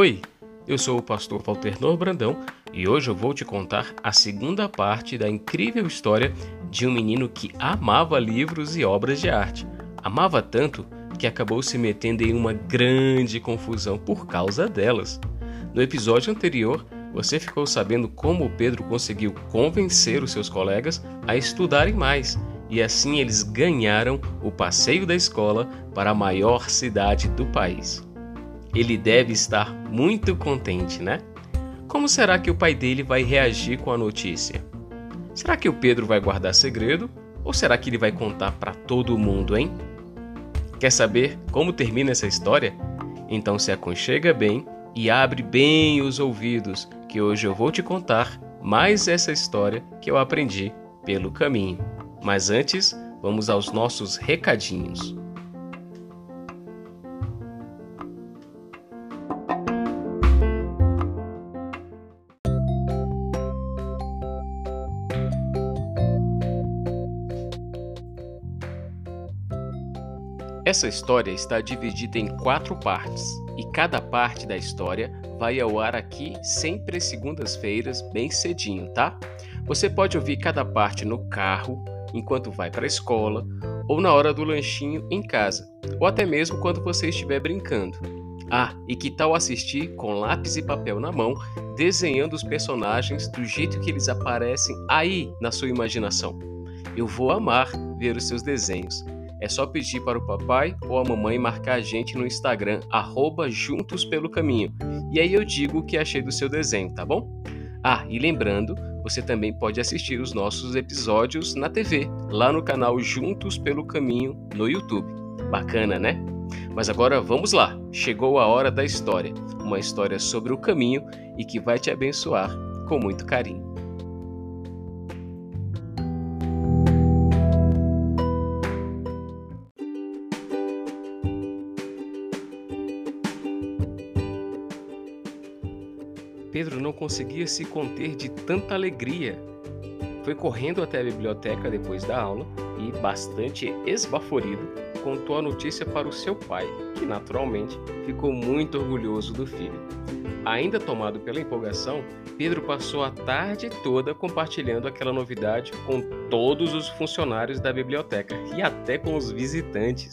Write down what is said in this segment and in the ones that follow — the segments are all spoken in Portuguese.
Oi, eu sou o pastor Walter Brandão e hoje eu vou te contar a segunda parte da incrível história de um menino que amava livros e obras de arte. Amava tanto que acabou se metendo em uma grande confusão por causa delas. No episódio anterior, você ficou sabendo como o Pedro conseguiu convencer os seus colegas a estudarem mais e assim eles ganharam o passeio da escola para a maior cidade do país. Ele deve estar muito contente, né? Como será que o pai dele vai reagir com a notícia? Será que o Pedro vai guardar segredo ou será que ele vai contar para todo mundo, hein? Quer saber como termina essa história? Então se aconchega bem e abre bem os ouvidos, que hoje eu vou te contar mais essa história que eu aprendi pelo caminho. Mas antes, vamos aos nossos recadinhos. Essa história está dividida em quatro partes e cada parte da história vai ao ar aqui sempre segundas-feiras, bem cedinho, tá? Você pode ouvir cada parte no carro, enquanto vai para a escola, ou na hora do lanchinho em casa, ou até mesmo quando você estiver brincando. Ah, e que tal assistir com lápis e papel na mão, desenhando os personagens do jeito que eles aparecem aí na sua imaginação? Eu vou amar ver os seus desenhos. É só pedir para o papai ou a mamãe marcar a gente no Instagram, arroba Juntos Pelo Caminho. E aí eu digo o que achei do seu desenho, tá bom? Ah, e lembrando, você também pode assistir os nossos episódios na TV, lá no canal Juntos Pelo Caminho no YouTube. Bacana, né? Mas agora vamos lá, chegou a hora da história. Uma história sobre o caminho e que vai te abençoar com muito carinho. Pedro não conseguia se conter de tanta alegria. Foi correndo até a biblioteca depois da aula e, bastante esbaforido, contou a notícia para o seu pai, que naturalmente ficou muito orgulhoso do filho. Ainda tomado pela empolgação, Pedro passou a tarde toda compartilhando aquela novidade com todos os funcionários da biblioteca e até com os visitantes.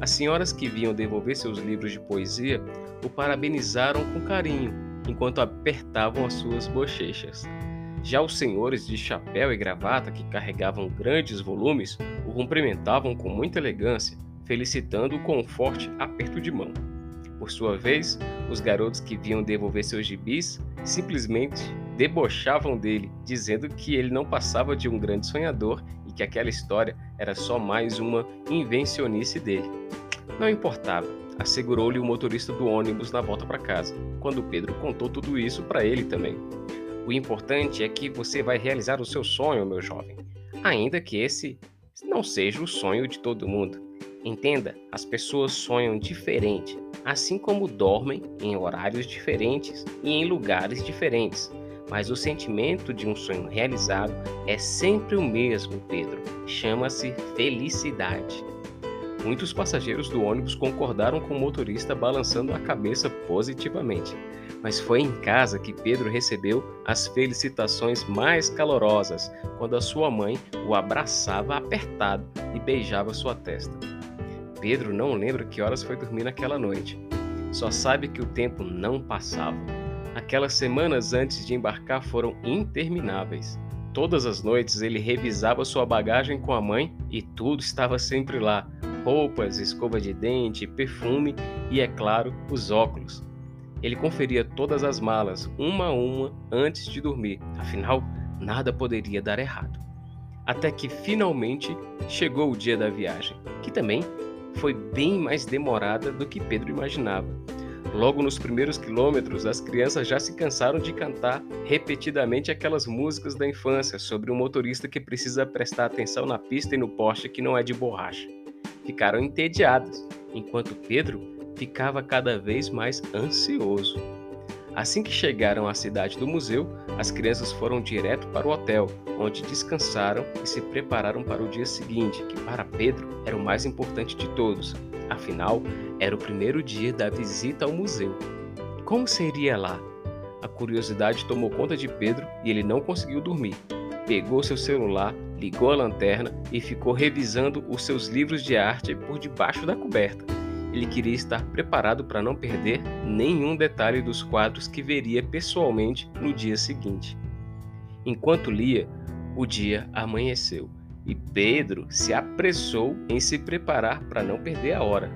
As senhoras que vinham devolver seus livros de poesia o parabenizaram com carinho enquanto apertavam as suas bochechas. Já os senhores de chapéu e gravata, que carregavam grandes volumes, o cumprimentavam com muita elegância, felicitando-o com um forte aperto de mão. Por sua vez, os garotos que vinham devolver seus gibis simplesmente debochavam dele, dizendo que ele não passava de um grande sonhador e que aquela história era só mais uma invencionice dele. Não importava, assegurou-lhe o motorista do ônibus na volta para casa, quando Pedro contou tudo isso para ele também. O importante é que você vai realizar o seu sonho, meu jovem, ainda que esse não seja o sonho de todo mundo. Entenda, as pessoas sonham diferente, assim como dormem em horários diferentes e em lugares diferentes. Mas o sentimento de um sonho realizado é sempre o mesmo, Pedro. Chama-se felicidade. Muitos passageiros do ônibus concordaram com o motorista balançando a cabeça positivamente. Mas foi em casa que Pedro recebeu as felicitações mais calorosas quando a sua mãe o abraçava apertado e beijava sua testa. Pedro não lembra que horas foi dormir naquela noite. Só sabe que o tempo não passava. Aquelas semanas antes de embarcar foram intermináveis. Todas as noites ele revisava sua bagagem com a mãe e tudo estava sempre lá, roupas, escova de dente, perfume e, é claro, os óculos. Ele conferia todas as malas, uma a uma, antes de dormir, afinal, nada poderia dar errado. até que finalmente chegou o dia da viagem, que também foi bem mais demorada do que Pedro imaginava. Logo nos primeiros quilômetros, as crianças já se cansaram de cantar repetidamente aquelas músicas da infância sobre um motorista que precisa prestar atenção na pista e no poste que não é de borracha. Ficaram entediadas, enquanto Pedro ficava cada vez mais ansioso. Assim que chegaram à cidade do museu, as crianças foram direto para o hotel, onde descansaram e se prepararam para o dia seguinte, que para Pedro era o mais importante de todos. Afinal, era o primeiro dia da visita ao museu. Como seria lá? A curiosidade tomou conta de Pedro e ele não conseguiu dormir. Pegou seu celular, ligou a lanterna e ficou revisando os seus livros de arte por debaixo da coberta. Ele queria estar preparado para não perder nenhum detalhe dos quadros que veria pessoalmente no dia seguinte. Enquanto lia, o dia amanheceu e Pedro se apressou em se preparar para não perder a hora.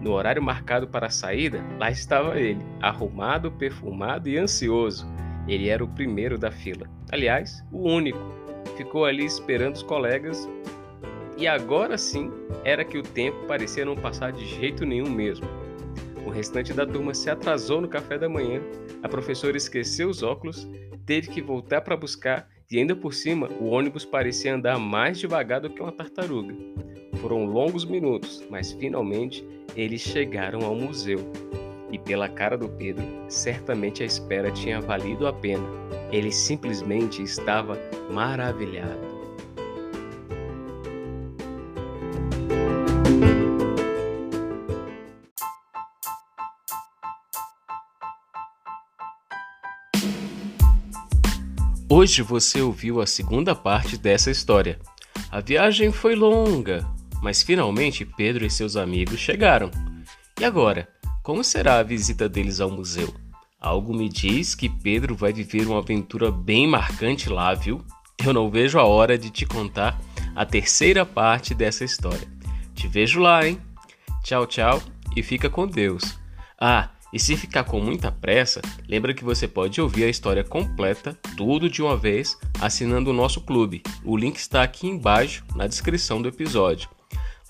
No horário marcado para a saída, lá estava ele, arrumado, perfumado e ansioso. Ele era o primeiro da fila. Aliás, o único. Ficou ali esperando os colegas e agora sim era que o tempo parecia não passar de jeito nenhum mesmo. O restante da turma se atrasou no café da manhã, a professora esqueceu os óculos, teve que voltar para buscar e ainda por cima o ônibus parecia andar mais devagar do que uma tartaruga. Foram longos minutos, mas finalmente eles chegaram ao museu. E pela cara do Pedro, certamente a espera tinha valido a pena. Ele simplesmente estava maravilhado. Hoje você ouviu a segunda parte dessa história. A viagem foi longa, mas finalmente Pedro e seus amigos chegaram. E agora, como será a visita deles ao museu? Algo me diz que Pedro vai viver uma aventura bem marcante lá, viu? Eu não vejo a hora de te contar a terceira parte dessa história. Te vejo lá, hein? Tchau, tchau e fica com Deus. Ah, e se ficar com muita pressa, lembra que você pode ouvir a história completa, tudo de uma vez, assinando o nosso clube. O link está aqui embaixo na descrição do episódio.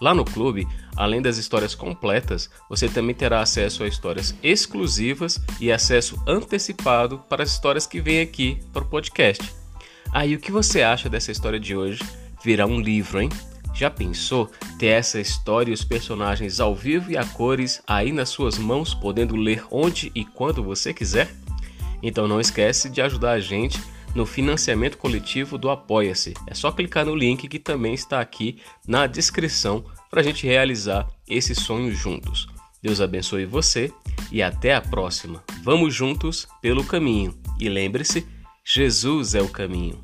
Lá no clube, além das histórias completas, você também terá acesso a histórias exclusivas e acesso antecipado para as histórias que vêm aqui para o podcast. Aí, ah, o que você acha dessa história de hoje? Virar um livro, hein? Já pensou ter essa história e os personagens ao vivo e a cores aí nas suas mãos, podendo ler onde e quando você quiser? Então não esquece de ajudar a gente no financiamento coletivo do Apoia-se. É só clicar no link que também está aqui na descrição para a gente realizar esse sonho juntos. Deus abençoe você e até a próxima. Vamos juntos pelo caminho. E lembre-se, Jesus é o caminho.